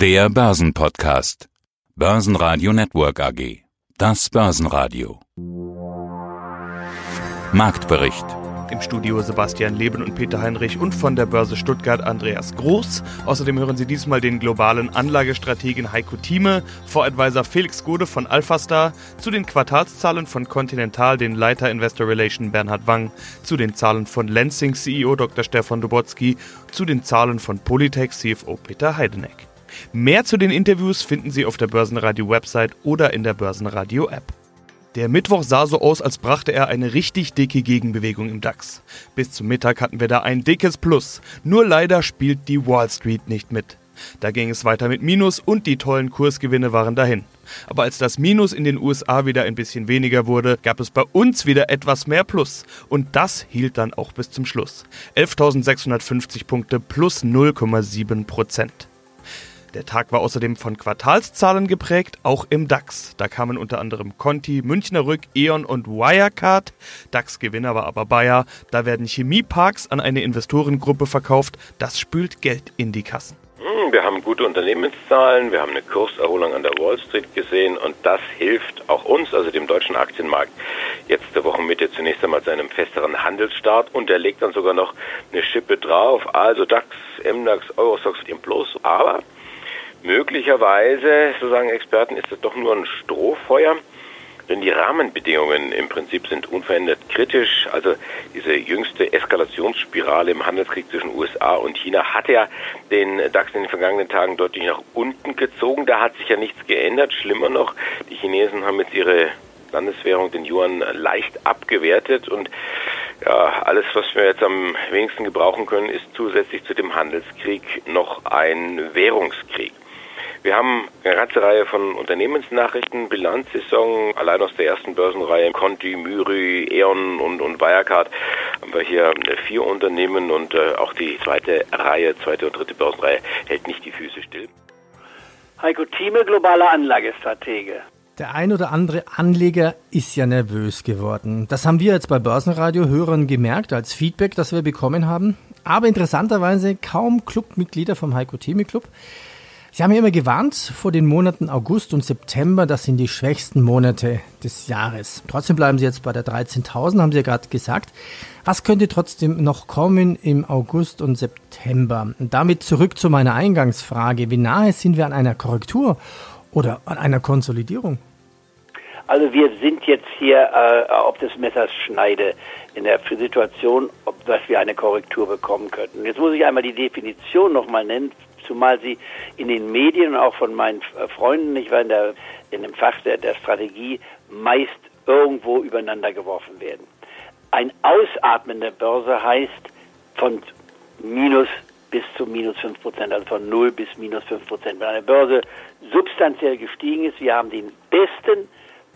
Der Börsenpodcast. Börsenradio Network AG. Das Börsenradio. Marktbericht. Im Studio Sebastian Leben und Peter Heinrich und von der Börse Stuttgart Andreas Groß. Außerdem hören Sie diesmal den globalen Anlagestrategen Heiko Thieme, Voradvisor Felix Gode von Alphastar, zu den Quartalszahlen von Continental den Leiter Investor Relation Bernhard Wang, zu den Zahlen von Lansing CEO Dr. Stefan Dubotzky, zu den Zahlen von Polytech CFO Peter Heideneck. Mehr zu den Interviews finden Sie auf der Börsenradio-Website oder in der Börsenradio-App. Der Mittwoch sah so aus, als brachte er eine richtig dicke Gegenbewegung im DAX. Bis zum Mittag hatten wir da ein dickes Plus. Nur leider spielt die Wall Street nicht mit. Da ging es weiter mit Minus und die tollen Kursgewinne waren dahin. Aber als das Minus in den USA wieder ein bisschen weniger wurde, gab es bei uns wieder etwas mehr Plus. Und das hielt dann auch bis zum Schluss. 11.650 Punkte plus 0,7 Prozent. Der Tag war außerdem von Quartalszahlen geprägt, auch im DAX. Da kamen unter anderem Conti, Münchner Rück, E.ON und Wirecard. DAX-Gewinner war aber Bayer. Da werden Chemieparks an eine Investorengruppe verkauft. Das spült Geld in die Kassen. Hm, wir haben gute Unternehmenszahlen, wir haben eine Kurserholung an der Wall Street gesehen und das hilft auch uns, also dem deutschen Aktienmarkt, jetzt der Wochenmitte zunächst einmal zu einem festeren Handelsstart und er legt dann sogar noch eine Schippe drauf, also DAX, MDAX, Eurostox im Plus, aber Möglicherweise, so sagen Experten, ist das doch nur ein Strohfeuer, denn die Rahmenbedingungen im Prinzip sind unverändert kritisch. Also diese jüngste Eskalationsspirale im Handelskrieg zwischen USA und China hat ja den DAX in den vergangenen Tagen deutlich nach unten gezogen. Da hat sich ja nichts geändert. Schlimmer noch, die Chinesen haben jetzt ihre Landeswährung, den Yuan, leicht abgewertet und ja, alles, was wir jetzt am wenigsten gebrauchen können, ist zusätzlich zu dem Handelskrieg noch ein Währungskrieg. Wir haben eine ganze Reihe von Unternehmensnachrichten, Bilanzsaison, allein aus der ersten Börsenreihe, Conti, Myri, E.ON und, und Wirecard haben wir hier vier Unternehmen und äh, auch die zweite Reihe, zweite und dritte Börsenreihe hält nicht die Füße still. Heiko Thieme, globaler Anlagestratege. Der ein oder andere Anleger ist ja nervös geworden. Das haben wir jetzt bei Börsenradio-Hörern gemerkt als Feedback, das wir bekommen haben. Aber interessanterweise kaum Clubmitglieder vom Heiko Thieme Club. Sie haben ja immer gewarnt vor den Monaten August und September, das sind die schwächsten Monate des Jahres. Trotzdem bleiben Sie jetzt bei der 13.000, haben Sie ja gerade gesagt. Was könnte trotzdem noch kommen im August und September? Und damit zurück zu meiner Eingangsfrage. Wie nahe sind wir an einer Korrektur oder an einer Konsolidierung? Also wir sind jetzt hier äh, auf des Messers Schneide in der Situation, ob dass wir eine Korrektur bekommen könnten. Jetzt muss ich einmal die Definition nochmal nennen zumal sie in den Medien und auch von meinen äh, Freunden, ich war in, der, in dem Fach der, der Strategie, meist irgendwo übereinander geworfen werden. Ein Ausatmen der Börse heißt von minus bis zu minus 5 Prozent, also von 0 bis minus 5 Prozent. Wenn eine Börse substanziell gestiegen ist, wir haben den besten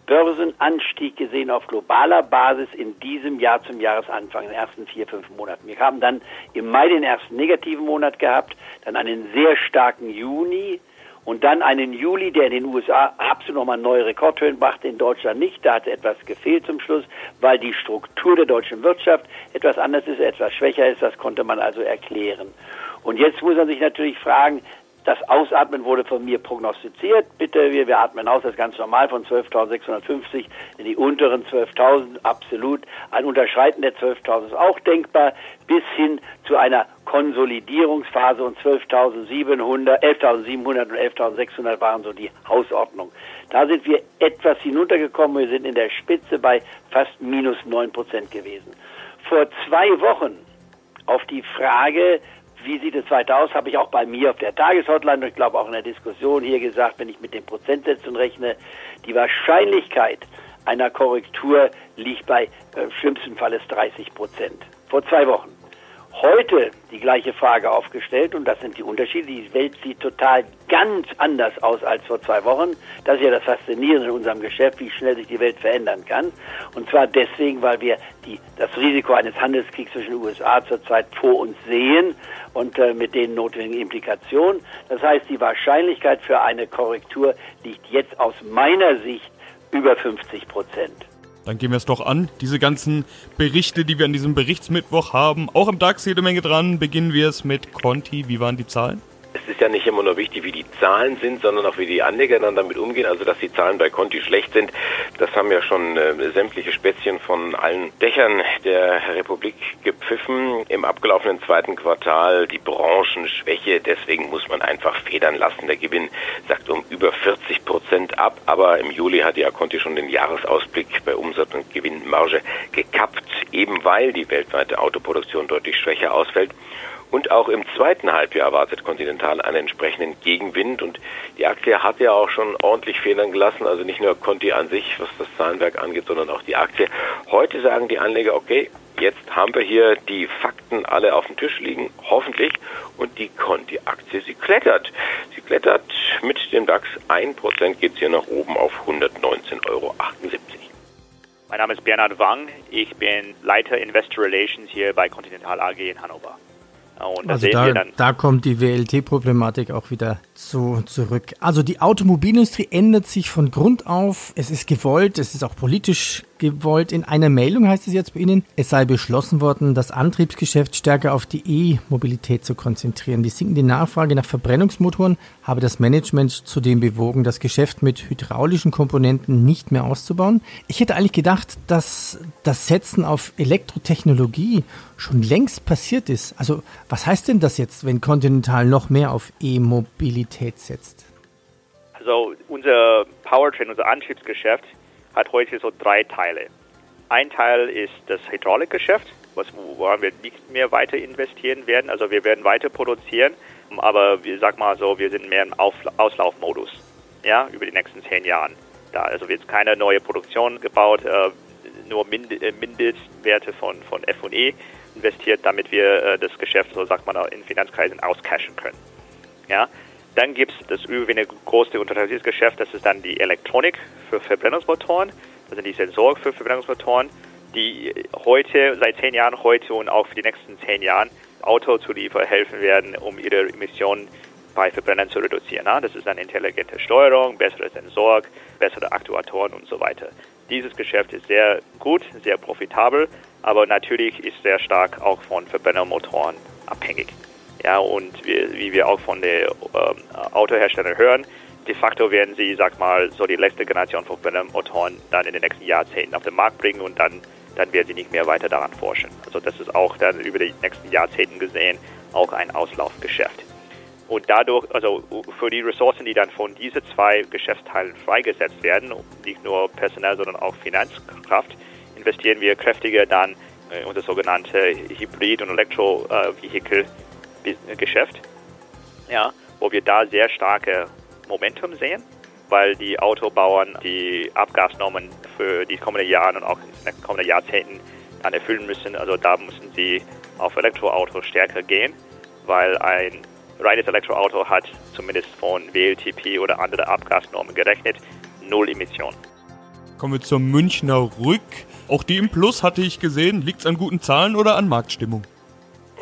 Börsenanstieg gesehen auf globaler Basis in diesem Jahr zum Jahresanfang, in den ersten vier, fünf Monaten. Wir haben dann im Mai den ersten negativen Monat gehabt, dann einen sehr starken Juni und dann einen Juli, der in den USA absolut nochmal neue Rekordhöhen brachte, in Deutschland nicht. Da hatte etwas gefehlt zum Schluss, weil die Struktur der deutschen Wirtschaft etwas anders ist, etwas schwächer ist. Das konnte man also erklären. Und jetzt muss man sich natürlich fragen, das Ausatmen wurde von mir prognostiziert. Bitte, wir, wir atmen aus, das ist ganz normal, von 12.650 in die unteren 12.000, absolut. Ein Unterschreiten der 12.000 ist auch denkbar, bis hin zu einer Konsolidierungsphase und 12.700, 11.700 und 11.600 waren so die Hausordnung. Da sind wir etwas hinuntergekommen, wir sind in der Spitze bei fast minus 9 Prozent gewesen. Vor zwei Wochen auf die Frage, wie sieht es weiter aus, habe ich auch bei mir auf der Tageshotline und ich glaube auch in der Diskussion hier gesagt, wenn ich mit den Prozentsätzen rechne, die Wahrscheinlichkeit einer Korrektur liegt bei äh, schlimmsten Falles 30 Prozent. Vor zwei Wochen heute die gleiche Frage aufgestellt und das sind die Unterschiede. Die Welt sieht total ganz anders aus als vor zwei Wochen. Das ist ja das Faszinierende in unserem Geschäft, wie schnell sich die Welt verändern kann. Und zwar deswegen, weil wir die, das Risiko eines Handelskriegs zwischen den USA zurzeit vor uns sehen und äh, mit den notwendigen Implikationen. Das heißt, die Wahrscheinlichkeit für eine Korrektur liegt jetzt aus meiner Sicht über 50 Prozent. Dann gehen wir es doch an. Diese ganzen Berichte, die wir an diesem Berichtsmittwoch haben, auch im DAX jede Menge dran. Beginnen wir es mit Conti. Wie waren die Zahlen? Es ist ja nicht immer nur wichtig, wie die Zahlen sind, sondern auch wie die Anleger dann damit umgehen. Also dass die Zahlen bei Conti schlecht sind, das haben ja schon äh, sämtliche Spätzchen von allen Dächern der Republik gepfiffen. Im abgelaufenen zweiten Quartal die Branchenschwäche, deswegen muss man einfach federn lassen. Der Gewinn sagt um über 40 Prozent ab, aber im Juli hat ja Conti schon den Jahresausblick bei Umsatz und Gewinnmarge gekappt, eben weil die weltweite Autoproduktion deutlich schwächer ausfällt. Und auch im zweiten Halbjahr erwartet Continental einen entsprechenden Gegenwind. Und die Aktie hat ja auch schon ordentlich Federn gelassen. Also nicht nur Conti an sich, was das Zahlenwerk angeht, sondern auch die Aktie. Heute sagen die Anleger, okay, jetzt haben wir hier die Fakten alle auf dem Tisch liegen, hoffentlich. Und die Conti-Aktie, sie klettert. Sie klettert mit dem DAX 1%, geht es hier nach oben auf 119,78 Euro. Mein Name ist Bernhard Wang. Ich bin Leiter Investor Relations hier bei Continental AG in Hannover. Und also da, da, kommt die WLT-Problematik auch wieder zu, zurück. Also die Automobilindustrie ändert sich von Grund auf. Es ist gewollt, es ist auch politisch gewollt. In einer Meldung heißt es jetzt bei Ihnen, es sei beschlossen worden, das Antriebsgeschäft stärker auf die E-Mobilität zu konzentrieren. Die sinkende Nachfrage nach Verbrennungsmotoren habe das Management zudem bewogen, das Geschäft mit hydraulischen Komponenten nicht mehr auszubauen. Ich hätte eigentlich gedacht, dass das Setzen auf Elektrotechnologie schon längst passiert ist. Also was heißt denn das jetzt, wenn Continental noch mehr auf E-Mobilität setzt? Also unser Powertrain, unser Antriebsgeschäft hat heute so drei Teile. Ein Teil ist das Hydraulikgeschäft, woran wir nicht mehr weiter investieren werden. Also wir werden weiter produzieren, aber ich sag mal so, wir sind mehr im Auf Auslaufmodus, ja, über die nächsten zehn Jahren. Da also wird keine neue Produktion gebaut, äh, nur äh, Mindestwerte von, von F&E investiert, damit wir äh, das Geschäft, so sagt man, in Finanzkreisen auscashen können. Ja, dann gibt es das überwiegende große Unternehmensgeschäft, das ist dann die Elektronik für Verbrennungsmotoren, das sind die Sensoren für Verbrennungsmotoren, die heute, seit zehn Jahren heute und auch für die nächsten zehn Jahren Autozulieferer helfen werden, um ihre Emissionen bei Verbrennern zu reduzieren. Das ist dann intelligente Steuerung, bessere Sensoren, bessere Aktuatoren und so weiter. Dieses Geschäft ist sehr gut, sehr profitabel, aber natürlich ist sehr stark auch von Verbrennermotoren abhängig. Ja, und wie, wie wir auch von den ähm, Autoherstellern hören, de facto werden sie, sag mal, so die letzte Generation von Motoren dann in den nächsten Jahrzehnten auf den Markt bringen und dann, dann werden sie nicht mehr weiter daran forschen. Also das ist auch dann über die nächsten Jahrzehnte gesehen auch ein Auslaufgeschäft. Und dadurch, also für die Ressourcen, die dann von diesen zwei Geschäftsteilen freigesetzt werden, nicht nur personell, sondern auch Finanzkraft, investieren wir kräftiger dann in unser sogenannte Hybrid- und Elektrovehikel Geschäft, ja, wo wir da sehr starke Momentum sehen, weil die Autobauern die Abgasnormen für die kommenden Jahre und auch in den kommenden Jahrzehnten dann erfüllen müssen. Also da müssen sie auf Elektroautos stärker gehen, weil ein reines Elektroauto hat zumindest von WLTP oder andere Abgasnormen gerechnet null Emissionen. Kommen wir zur Münchner Rück. Auch die im Plus hatte ich gesehen. Liegt es an guten Zahlen oder an Marktstimmung?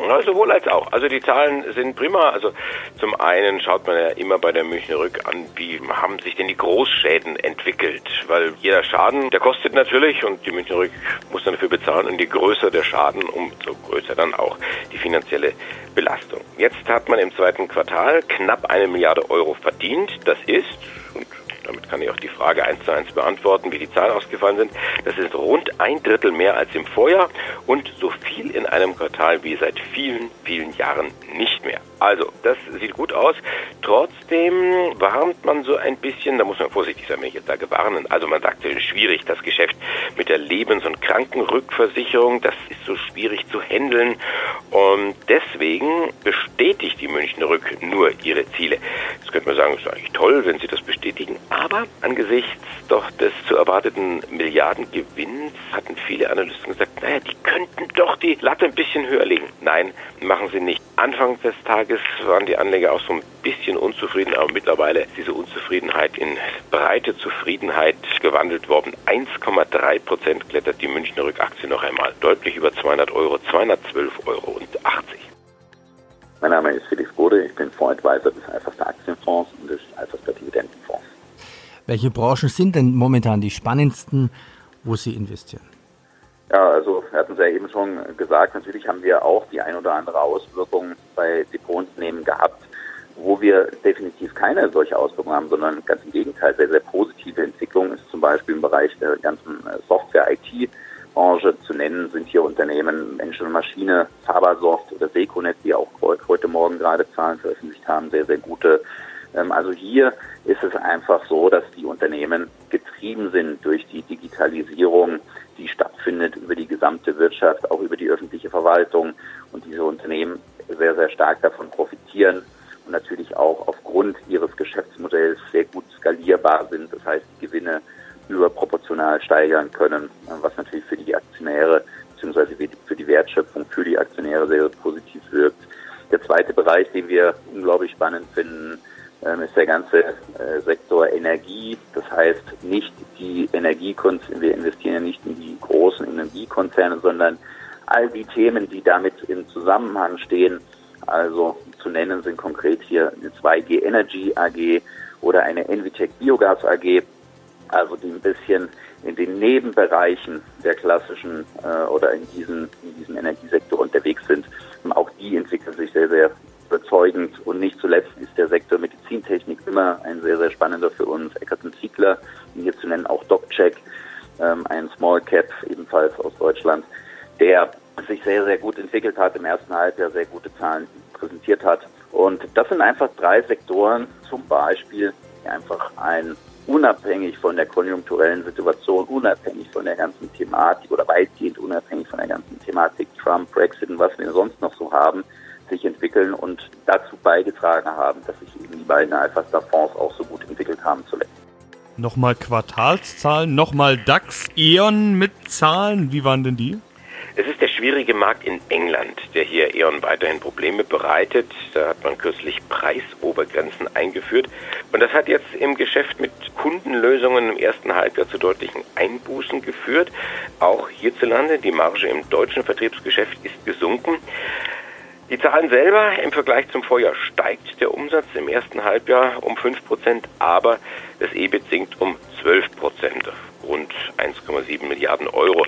Ja, sowohl als auch. Also die Zahlen sind prima. Also zum einen schaut man ja immer bei der Münchner Rück an, wie haben sich denn die Großschäden entwickelt. Weil jeder Schaden, der kostet natürlich und die Münchner Rück muss dann dafür bezahlen. Und je größer der Schaden, umso größer dann auch die finanzielle Belastung. Jetzt hat man im zweiten Quartal knapp eine Milliarde Euro verdient. Das ist, und damit kann ich auch die Frage eins zu eins beantworten, wie die Zahlen ausgefallen sind. Das ist rund ein Drittel mehr als im Vorjahr und so viel in einem Quartal wie seit vielen, vielen Jahren nicht mehr. Also, das sieht gut aus. Trotzdem warnt man so ein bisschen, da muss man vorsichtig sein, wenn ich jetzt sage warnen. Also man sagt, es ist schwierig, das Geschäft mit der Lebens- und Krankenrückversicherung, das ist so schwierig zu handeln. Und deswegen bestätigt die Münchner Rück nur ihre Ziele. Jetzt könnte man sagen, es ist eigentlich toll, wenn sie das bestätigen. Aber angesichts doch des zu erwarteten Milliardengewinns hatten viele Analysten gesagt, naja, die könnten doch die Latte ein bisschen höher legen. Nein, machen sie nicht. Anfang des Tages waren die Anleger auch so ein bisschen unzufrieden, aber mittlerweile ist diese Unzufriedenheit in breite Zufriedenheit gewandelt worden. 1,3 Prozent klettert die Münchner Rückaktie noch einmal, deutlich über 200 Euro, 212,80 Euro. Mein Name ist Felix Bode, ich bin Fondsadvisor des Alphastar Aktienfonds und des Alphastar Dividendenfonds. Welche Branchen sind denn momentan die spannendsten, wo Sie investieren? Ja, also wir hatten es ja eben schon gesagt, natürlich haben wir auch die ein oder andere Auswirkung bei Depotunternehmen gehabt. wo wir definitiv keine solche Auswirkungen haben, sondern ganz im Gegenteil, sehr, sehr positive Entwicklung ist zum Beispiel im Bereich der ganzen äh, Software-IT-Branche zu nennen, sind hier Unternehmen Mensch und Maschine, Fabersoft oder Seconet, die auch heute Morgen gerade Zahlen veröffentlicht haben, sehr, sehr gute. Ähm, also hier ist es einfach so, dass die Unternehmen getrieben sind durch die Digitalisierung, die stattfindet über die gesamte Wirtschaft, auch über die öffentliche Verwaltung und diese Unternehmen sehr, sehr stark davon profitieren und natürlich auch aufgrund ihres Geschäftsmodells sehr gut skalierbar sind. Das heißt, die Gewinne überproportional steigern können, Bereich, den wir unglaublich spannend finden, ähm, ist der ganze äh, Sektor Energie. Das heißt nicht die Energiekonzerne, wir investieren ja nicht in die großen Energiekonzerne, sondern all die Themen, die damit im Zusammenhang stehen. Also zu nennen sind konkret hier eine 2G Energy AG oder eine Envitec Biogas AG, also die ein bisschen in den Nebenbereichen der klassischen äh, oder in diesem, in diesem Energiesektor unterwegs sind. Und auch die entwickeln sich sehr, sehr überzeugend. Und nicht zuletzt ist der Sektor Medizintechnik immer ein sehr, sehr spannender für uns. Eckert Ziegler, hier zu nennen auch DocCheck, ähm, ein Small Cap ebenfalls aus Deutschland, der sich sehr, sehr gut entwickelt hat, im ersten Halbjahr sehr gute Zahlen präsentiert hat. Und das sind einfach drei Sektoren, zum Beispiel, die einfach ein unabhängig von der konjunkturellen Situation, unabhängig von der ganzen Thematik oder weitgehend unabhängig von der ganzen Thematik Trump, Brexit und was wir sonst noch so haben, sich entwickeln und dazu beigetragen haben, dass sich eben die beiden Alpha-Star-Fonds auch so gut entwickelt haben zuletzt. Nochmal Quartalszahlen, nochmal DAX, E.ON mit Zahlen, wie waren denn die? Es ist der schwierige Markt in England, der hier E.ON weiterhin Probleme bereitet. Da hat man kürzlich Preisobergrenzen eingeführt. Und das hat jetzt im Geschäft mit Kundenlösungen im ersten Halbjahr zu deutlichen Einbußen geführt. Auch hierzulande, die Marge im deutschen Vertriebsgeschäft ist gesunken. Die Zahlen selber im Vergleich zum Vorjahr steigt der Umsatz im ersten Halbjahr um 5 Prozent, aber das EBIT sinkt um 12 Prozent, rund 1,7 Milliarden Euro.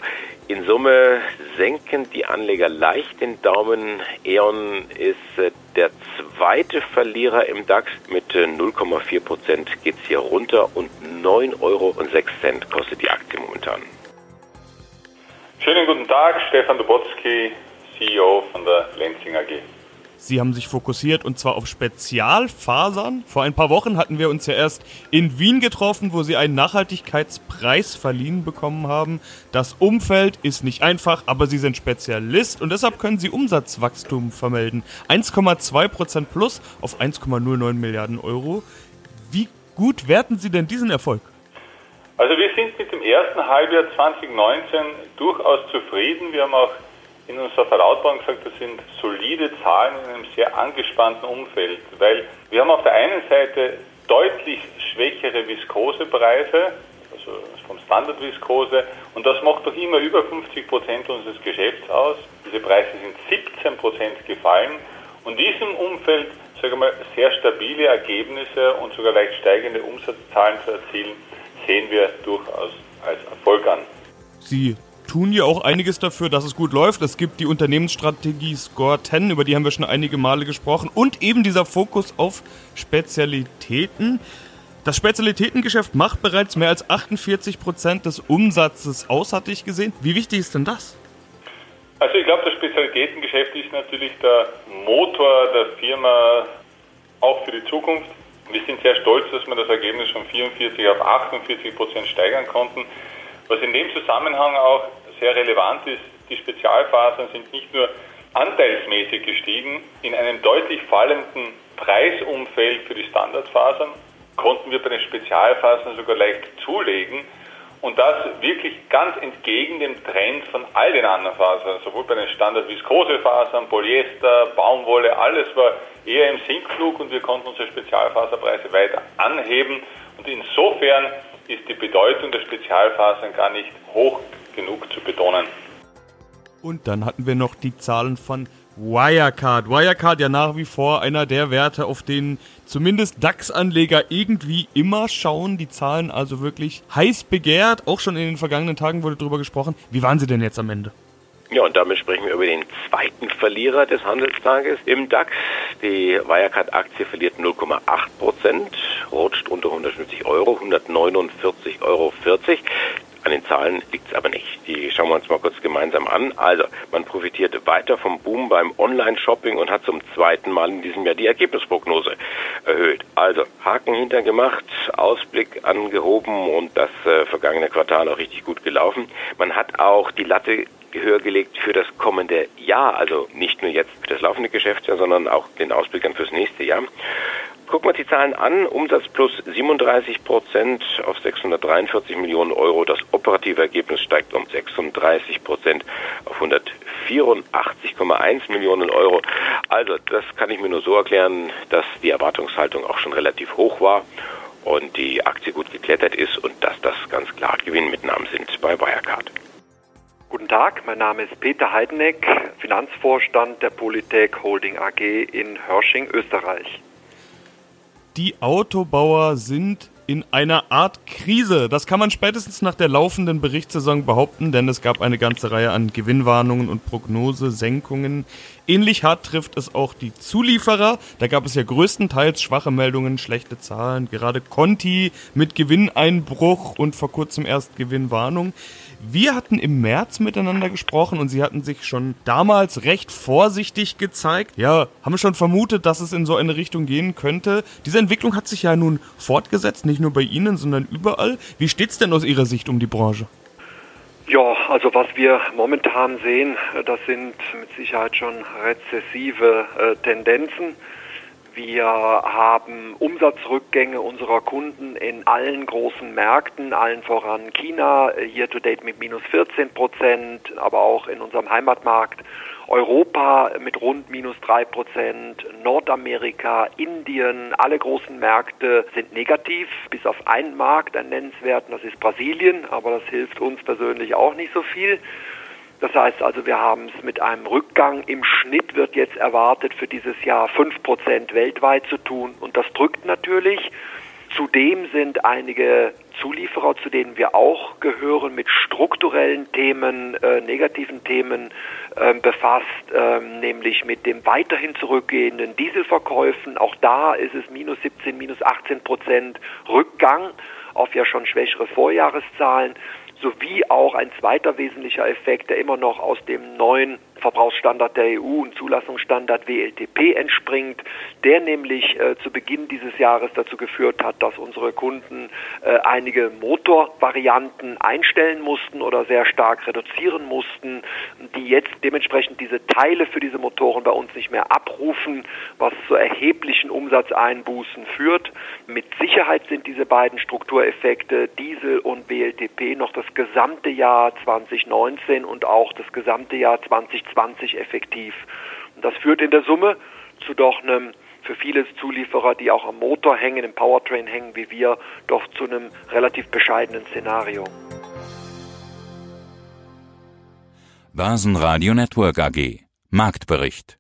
In Summe senken die Anleger leicht den Daumen. E.ON ist äh, der zweite Verlierer im DAX. Mit 0,4 äh, Prozent geht es hier runter und 9,06 Euro kostet die Aktie momentan. Schönen guten Tag, Stefan Dubotzky, CEO von der Lenzing AG. Sie haben sich fokussiert und zwar auf Spezialfasern. Vor ein paar Wochen hatten wir uns ja erst in Wien getroffen, wo Sie einen Nachhaltigkeitspreis verliehen bekommen haben. Das Umfeld ist nicht einfach, aber Sie sind Spezialist und deshalb können Sie Umsatzwachstum vermelden. 1,2% plus auf 1,09 Milliarden Euro. Wie gut werten Sie denn diesen Erfolg? Also wir sind mit dem ersten Halbjahr 2019 durchaus zufrieden. Wir haben auch in unserer Verlautbarung gesagt, das sind solide Zahlen in einem sehr angespannten Umfeld, weil wir haben auf der einen Seite deutlich schwächere Viskosepreise, also vom Standardviskose, und das macht doch immer über 50 Prozent unseres Geschäfts aus. Diese Preise sind 17 Prozent gefallen und in diesem Umfeld, sage ich mal, sehr stabile Ergebnisse und sogar leicht steigende Umsatzzahlen zu erzielen, sehen wir durchaus als Erfolg an. Sie tun ja auch einiges dafür, dass es gut läuft. Es gibt die Unternehmensstrategie Score 10, über die haben wir schon einige Male gesprochen. Und eben dieser Fokus auf Spezialitäten. Das Spezialitätengeschäft macht bereits mehr als 48 Prozent des Umsatzes aus, hatte ich gesehen. Wie wichtig ist denn das? Also ich glaube, das Spezialitätengeschäft ist natürlich der Motor der Firma auch für die Zukunft. Wir sind sehr stolz, dass wir das Ergebnis von 44 auf 48 Prozent steigern konnten. Was in dem Zusammenhang auch sehr relevant ist, die Spezialfasern sind nicht nur anteilsmäßig gestiegen. In einem deutlich fallenden Preisumfeld für die Standardfasern konnten wir bei den Spezialfasern sogar leicht zulegen. Und das wirklich ganz entgegen dem Trend von all den anderen Fasern, sowohl bei den Standard-Viskosefasern, Polyester, Baumwolle, alles war eher im Sinkflug und wir konnten unsere Spezialfaserpreise weiter anheben. Und insofern ist die Bedeutung der Spezialfasern gar nicht hoch genug zu betonen. Und dann hatten wir noch die Zahlen von Wirecard. Wirecard ja nach wie vor einer der Werte, auf denen zumindest DAX-Anleger irgendwie immer schauen. Die Zahlen also wirklich heiß begehrt. Auch schon in den vergangenen Tagen wurde darüber gesprochen. Wie waren sie denn jetzt am Ende? Ja, und damit sprechen wir über den zweiten Verlierer des Handelstages im DAX. Die Wirecard-Aktie verliert 0,8 Prozent, rutscht unter 150 Euro, 149,40 Euro. An den Zahlen liegt es aber nicht. Die schauen wir uns mal kurz gemeinsam an. Also, man profitiert weiter vom Boom beim Online-Shopping und hat zum zweiten Mal in diesem Jahr die Ergebnisprognose erhöht. Also, Haken hintergemacht, Ausblick angehoben und das äh, vergangene Quartal auch richtig gut gelaufen. Man hat auch die Latte höher gelegt für das kommende Jahr, also nicht nur jetzt für das laufende Geschäftsjahr, sondern auch den Ausblick dann fürs nächste Jahr. Gucken wir uns die Zahlen an. Umsatz plus 37 Prozent auf 643 Millionen Euro. Das operative Ergebnis steigt um 36 Prozent auf 184,1 Millionen Euro. Also das kann ich mir nur so erklären, dass die Erwartungshaltung auch schon relativ hoch war und die Aktie gut geklettert ist und dass das ganz klar Gewinnmitnahmen sind bei Wirecard. Guten Tag, mein Name ist Peter Heideneck, Finanzvorstand der Polytech Holding AG in Hörsching, Österreich. Die Autobauer sind in einer Art Krise. Das kann man spätestens nach der laufenden Berichtssaison behaupten, denn es gab eine ganze Reihe an Gewinnwarnungen und Prognosesenkungen. Ähnlich hart trifft es auch die Zulieferer. Da gab es ja größtenteils schwache Meldungen, schlechte Zahlen. Gerade Conti mit Gewinneinbruch und vor kurzem erst Gewinnwarnung. Wir hatten im März miteinander gesprochen und Sie hatten sich schon damals recht vorsichtig gezeigt. Ja, haben schon vermutet, dass es in so eine Richtung gehen könnte. Diese Entwicklung hat sich ja nun fortgesetzt, nicht nur bei Ihnen, sondern überall. Wie steht's denn aus Ihrer Sicht um die Branche? Ja, also was wir momentan sehen, das sind mit Sicherheit schon rezessive äh, Tendenzen. Wir haben Umsatzrückgänge unserer Kunden in allen großen Märkten, allen voran China, hier to date mit minus 14 Prozent, aber auch in unserem Heimatmarkt Europa mit rund minus drei Prozent, Nordamerika, Indien, alle großen Märkte sind negativ, bis auf einen Markt, einen nennenswerten, das ist Brasilien, aber das hilft uns persönlich auch nicht so viel. Das heißt also, wir haben es mit einem Rückgang. Im Schnitt wird jetzt erwartet, für dieses Jahr 5% weltweit zu tun. Und das drückt natürlich. Zudem sind einige Zulieferer, zu denen wir auch gehören, mit strukturellen Themen, äh, negativen Themen äh, befasst, äh, nämlich mit dem weiterhin zurückgehenden Dieselverkäufen. Auch da ist es minus 17, minus 18 Prozent Rückgang auf ja schon schwächere Vorjahreszahlen sowie auch ein zweiter wesentlicher Effekt, der immer noch aus dem neuen Verbrauchsstandard der EU und Zulassungsstandard WLTP entspringt, der nämlich äh, zu Beginn dieses Jahres dazu geführt hat, dass unsere Kunden äh, einige Motorvarianten einstellen mussten oder sehr stark reduzieren mussten, die jetzt dementsprechend diese Teile für diese Motoren bei uns nicht mehr abrufen, was zu erheblichen Umsatzeinbußen führt. Mit Sicherheit sind diese beiden Struktureffekte Diesel und WLTP noch das gesamte Jahr 2019 und auch das gesamte Jahr 2020 2020 effektiv. Und das führt in der Summe zu doch einem für viele Zulieferer, die auch am Motor hängen, im Powertrain hängen wie wir, doch zu einem relativ bescheidenen Szenario. Basen Radio Network AG Marktbericht